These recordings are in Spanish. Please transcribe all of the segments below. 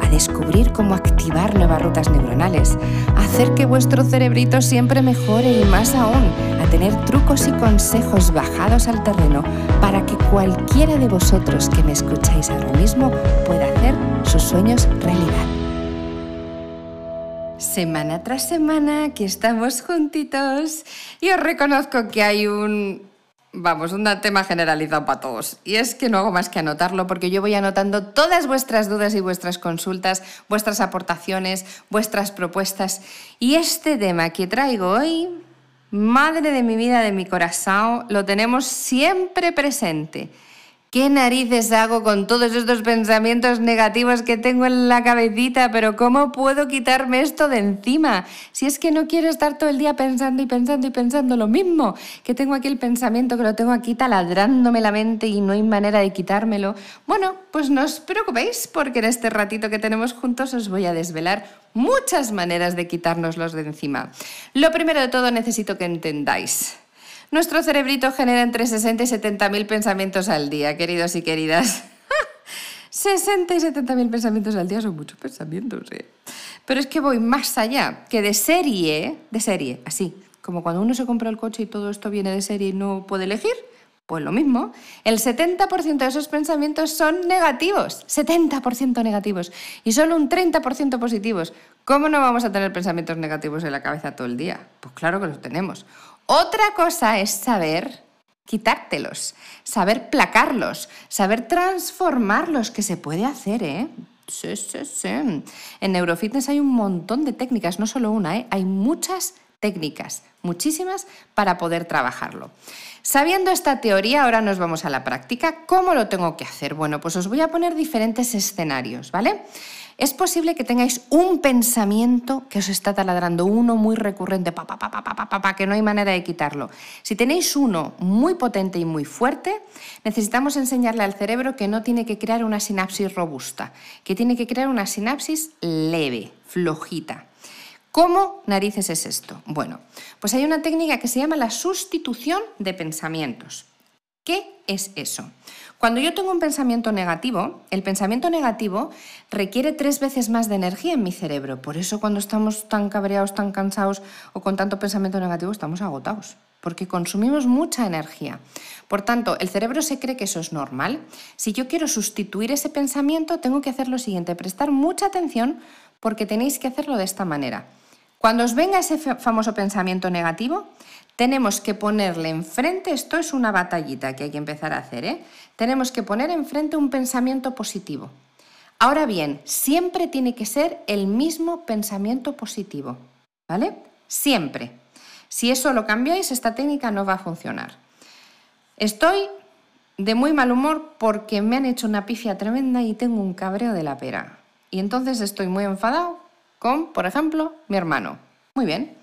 a descubrir cómo activar nuevas rutas neuronales, a hacer que vuestro cerebrito siempre mejore y más aún, a tener trucos y consejos bajados al terreno para que cualquiera de vosotros que me escucháis ahora mismo pueda hacer sus sueños realidad. Semana tras semana aquí estamos juntitos y os reconozco que hay un Vamos, un tema generalizado para todos. Y es que no hago más que anotarlo porque yo voy anotando todas vuestras dudas y vuestras consultas, vuestras aportaciones, vuestras propuestas. Y este tema que traigo hoy, madre de mi vida, de mi corazón, lo tenemos siempre presente. ¿Qué narices hago con todos estos pensamientos negativos que tengo en la cabecita? Pero ¿cómo puedo quitarme esto de encima? Si es que no quiero estar todo el día pensando y pensando y pensando lo mismo, que tengo aquí el pensamiento, que lo tengo aquí taladrándome la mente y no hay manera de quitármelo. Bueno, pues no os preocupéis porque en este ratito que tenemos juntos os voy a desvelar muchas maneras de quitárnoslos de encima. Lo primero de todo necesito que entendáis nuestro cerebrito genera entre 60 y 70 mil pensamientos al día, queridos y queridas. 60 y 70 mil pensamientos al día son muchos pensamientos, ¿eh? Pero es que voy más allá, que de serie, de serie, así, como cuando uno se compra el coche y todo esto viene de serie y no puede elegir, pues lo mismo, el 70% de esos pensamientos son negativos, 70% negativos, y solo un 30% positivos. ¿Cómo no vamos a tener pensamientos negativos en la cabeza todo el día? Pues claro que los tenemos. Otra cosa es saber quitártelos, saber placarlos, saber transformarlos, que se puede hacer, ¿eh? Sí, sí, sí. En neurofitness hay un montón de técnicas, no solo una, ¿eh? hay muchas técnicas, muchísimas, para poder trabajarlo. Sabiendo esta teoría, ahora nos vamos a la práctica. ¿Cómo lo tengo que hacer? Bueno, pues os voy a poner diferentes escenarios, ¿vale? Es posible que tengáis un pensamiento que os está taladrando, uno muy recurrente, pa, que no hay manera de quitarlo. Si tenéis uno muy potente y muy fuerte, necesitamos enseñarle al cerebro que no tiene que crear una sinapsis robusta, que tiene que crear una sinapsis leve, flojita. ¿Cómo narices es esto? Bueno, pues hay una técnica que se llama la sustitución de pensamientos. ¿Qué es eso? Cuando yo tengo un pensamiento negativo, el pensamiento negativo requiere tres veces más de energía en mi cerebro. Por eso cuando estamos tan cabreados, tan cansados o con tanto pensamiento negativo, estamos agotados, porque consumimos mucha energía. Por tanto, el cerebro se cree que eso es normal. Si yo quiero sustituir ese pensamiento, tengo que hacer lo siguiente, prestar mucha atención porque tenéis que hacerlo de esta manera. Cuando os venga ese famoso pensamiento negativo, tenemos que ponerle enfrente, esto es una batallita que hay que empezar a hacer, ¿eh? tenemos que poner enfrente un pensamiento positivo. Ahora bien, siempre tiene que ser el mismo pensamiento positivo, ¿vale? Siempre. Si eso lo cambiáis, esta técnica no va a funcionar. Estoy de muy mal humor porque me han hecho una pifia tremenda y tengo un cabreo de la pera. Y entonces estoy muy enfadado con, por ejemplo, mi hermano. Muy bien,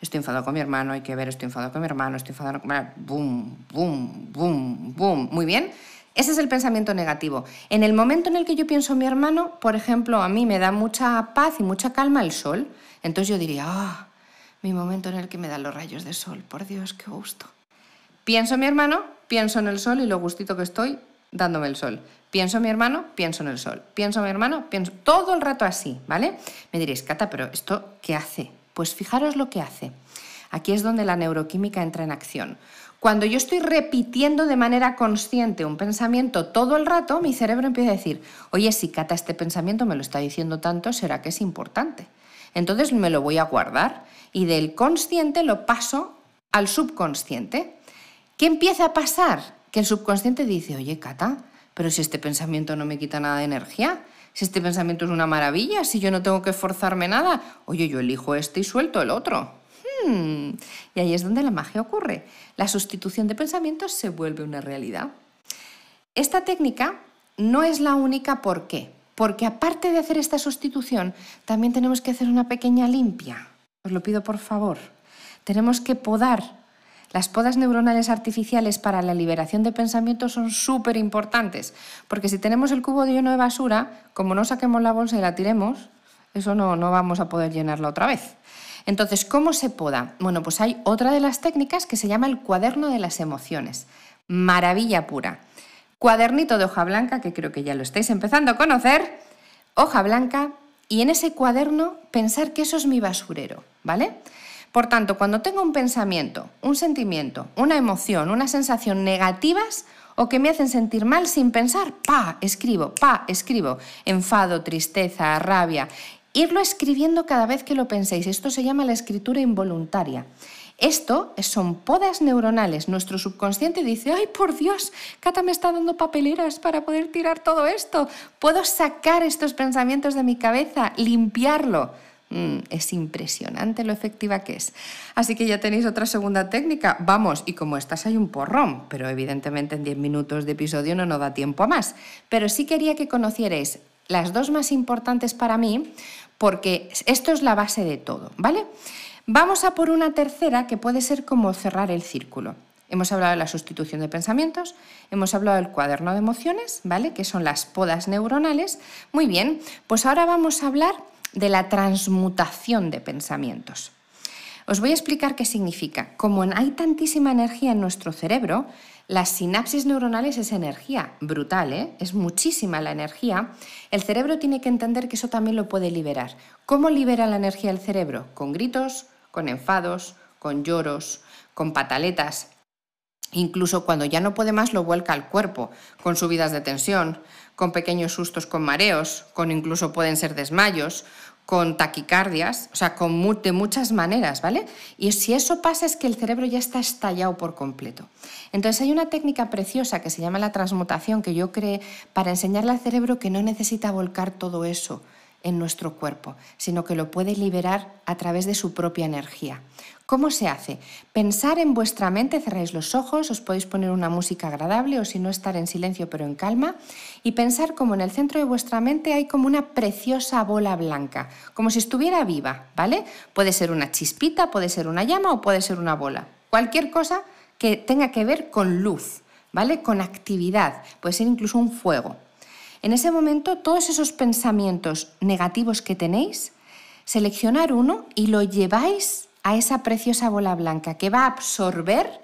estoy enfadado con mi hermano, hay que ver, estoy enfadado con mi hermano, estoy enfadado con... Boom, boom, boom, boom. Muy bien. Ese es el pensamiento negativo. En el momento en el que yo pienso en mi hermano, por ejemplo, a mí me da mucha paz y mucha calma el sol. Entonces yo diría, ah, mi momento en el que me dan los rayos de sol. Por Dios, qué gusto. Pienso en mi hermano, pienso en el sol y lo gustito que estoy dándome el sol. Pienso en mi hermano, pienso en el sol. Pienso en mi hermano, pienso todo el rato así, ¿vale? Me diréis, Cata, pero ¿esto qué hace? Pues fijaros lo que hace. Aquí es donde la neuroquímica entra en acción. Cuando yo estoy repitiendo de manera consciente un pensamiento todo el rato, mi cerebro empieza a decir, oye, si Cata este pensamiento me lo está diciendo tanto, será que es importante. Entonces me lo voy a guardar y del consciente lo paso al subconsciente. ¿Qué empieza a pasar? Que el subconsciente dice, oye, Cata, pero si este pensamiento no me quita nada de energía, si este pensamiento es una maravilla, si yo no tengo que esforzarme nada, oye, yo elijo este y suelto el otro. Hmm. Y ahí es donde la magia ocurre. La sustitución de pensamientos se vuelve una realidad. Esta técnica no es la única, ¿por qué? Porque aparte de hacer esta sustitución, también tenemos que hacer una pequeña limpia. Os lo pido por favor. Tenemos que podar Las podas neuronales artificiales para la liberación de pensamientos son súper importantes, porque si tenemos el cubo lleno de basura, como no saquemos la bolsa y la tiremos, eso no, no vamos a poder llenarla otra vez. Entonces, ¿cómo se poda? Bueno, pues hay otra de las técnicas que se llama el cuaderno de las emociones. Maravilla pura. Cuadernito de hoja blanca, que creo que ya lo estáis empezando a conocer. Hoja blanca, y en ese cuaderno pensar que eso es mi basurero, ¿vale? Por tanto, cuando tengo un pensamiento, un sentimiento, una emoción, una sensación negativas o que me hacen sentir mal sin pensar, pa, escribo, pa, escribo, enfado, tristeza, rabia, irlo escribiendo cada vez que lo penséis. Esto se llama la escritura involuntaria. Esto son podas neuronales. Nuestro subconsciente dice, ay, por Dios, Cata me está dando papeleras para poder tirar todo esto. Puedo sacar estos pensamientos de mi cabeza, limpiarlo. Mm, es impresionante lo efectiva que es. Así que ya tenéis otra segunda técnica. Vamos, y como estás hay un porrón, pero evidentemente en 10 minutos de episodio no nos da tiempo a más. Pero sí quería que conocierais las dos más importantes para mí, porque esto es la base de todo, ¿vale? Vamos a por una tercera que puede ser como cerrar el círculo. Hemos hablado de la sustitución de pensamientos, hemos hablado del cuaderno de emociones, ¿vale? Que son las podas neuronales. Muy bien, pues ahora vamos a hablar de la transmutación de pensamientos. Os voy a explicar qué significa. Como hay tantísima energía en nuestro cerebro, las sinapsis neuronales es energía brutal, ¿eh? es muchísima la energía. El cerebro tiene que entender que eso también lo puede liberar. ¿Cómo libera la energía el cerebro? Con gritos, con enfados, con lloros, con pataletas. Incluso cuando ya no puede más lo vuelca al cuerpo, con subidas de tensión, con pequeños sustos con mareos, con incluso pueden ser desmayos, con taquicardias, o sea, con de muchas maneras, ¿vale? Y si eso pasa es que el cerebro ya está estallado por completo. Entonces hay una técnica preciosa que se llama la transmutación que yo creé para enseñarle al cerebro que no necesita volcar todo eso en nuestro cuerpo, sino que lo puede liberar a través de su propia energía. ¿Cómo se hace? Pensar en vuestra mente, cerráis los ojos, os podéis poner una música agradable o si no estar en silencio pero en calma y pensar como en el centro de vuestra mente hay como una preciosa bola blanca, como si estuviera viva, ¿vale? Puede ser una chispita, puede ser una llama o puede ser una bola. Cualquier cosa que tenga que ver con luz, ¿vale? Con actividad, puede ser incluso un fuego. En ese momento, todos esos pensamientos negativos que tenéis, seleccionar uno y lo lleváis a esa preciosa bola blanca que va a absorber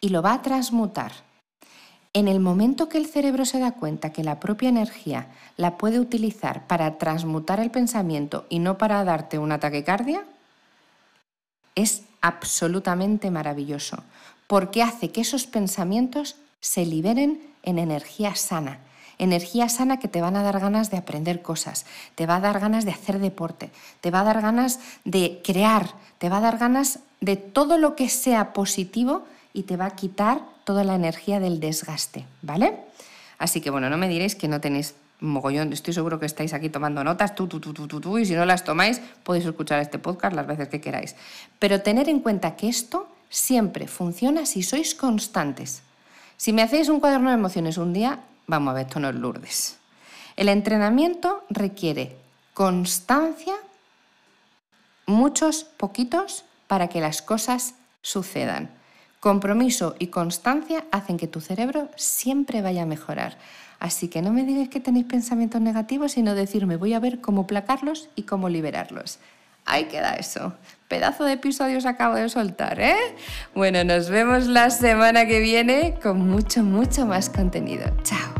y lo va a transmutar. En el momento que el cerebro se da cuenta que la propia energía la puede utilizar para transmutar el pensamiento y no para darte una taquicardia, es absolutamente maravilloso, porque hace que esos pensamientos se liberen en energía sana, energía sana que te van a dar ganas de aprender cosas, te va a dar ganas de hacer deporte, te va a dar ganas de crear, te va a dar ganas de todo lo que sea positivo y te va a quitar toda la energía del desgaste, ¿vale? Así que bueno, no me diréis que no tenéis mogollón, estoy seguro que estáis aquí tomando notas, tú, tú, tú, tú, tú, tú, y si no las tomáis, podéis escuchar este podcast las veces que queráis. Pero tener en cuenta que esto siempre funciona si sois constantes. Si me hacéis un cuaderno de emociones un día, Vamos a ver, esto no es Lourdes. El entrenamiento requiere constancia, muchos, poquitos, para que las cosas sucedan. Compromiso y constancia hacen que tu cerebro siempre vaya a mejorar. Así que no me digáis que tenéis pensamientos negativos, sino decirme voy a ver cómo placarlos y cómo liberarlos. Ahí queda eso. Pedazo de episodios acabo de soltar, ¿eh? Bueno, nos vemos la semana que viene con mucho, mucho más contenido. Chao.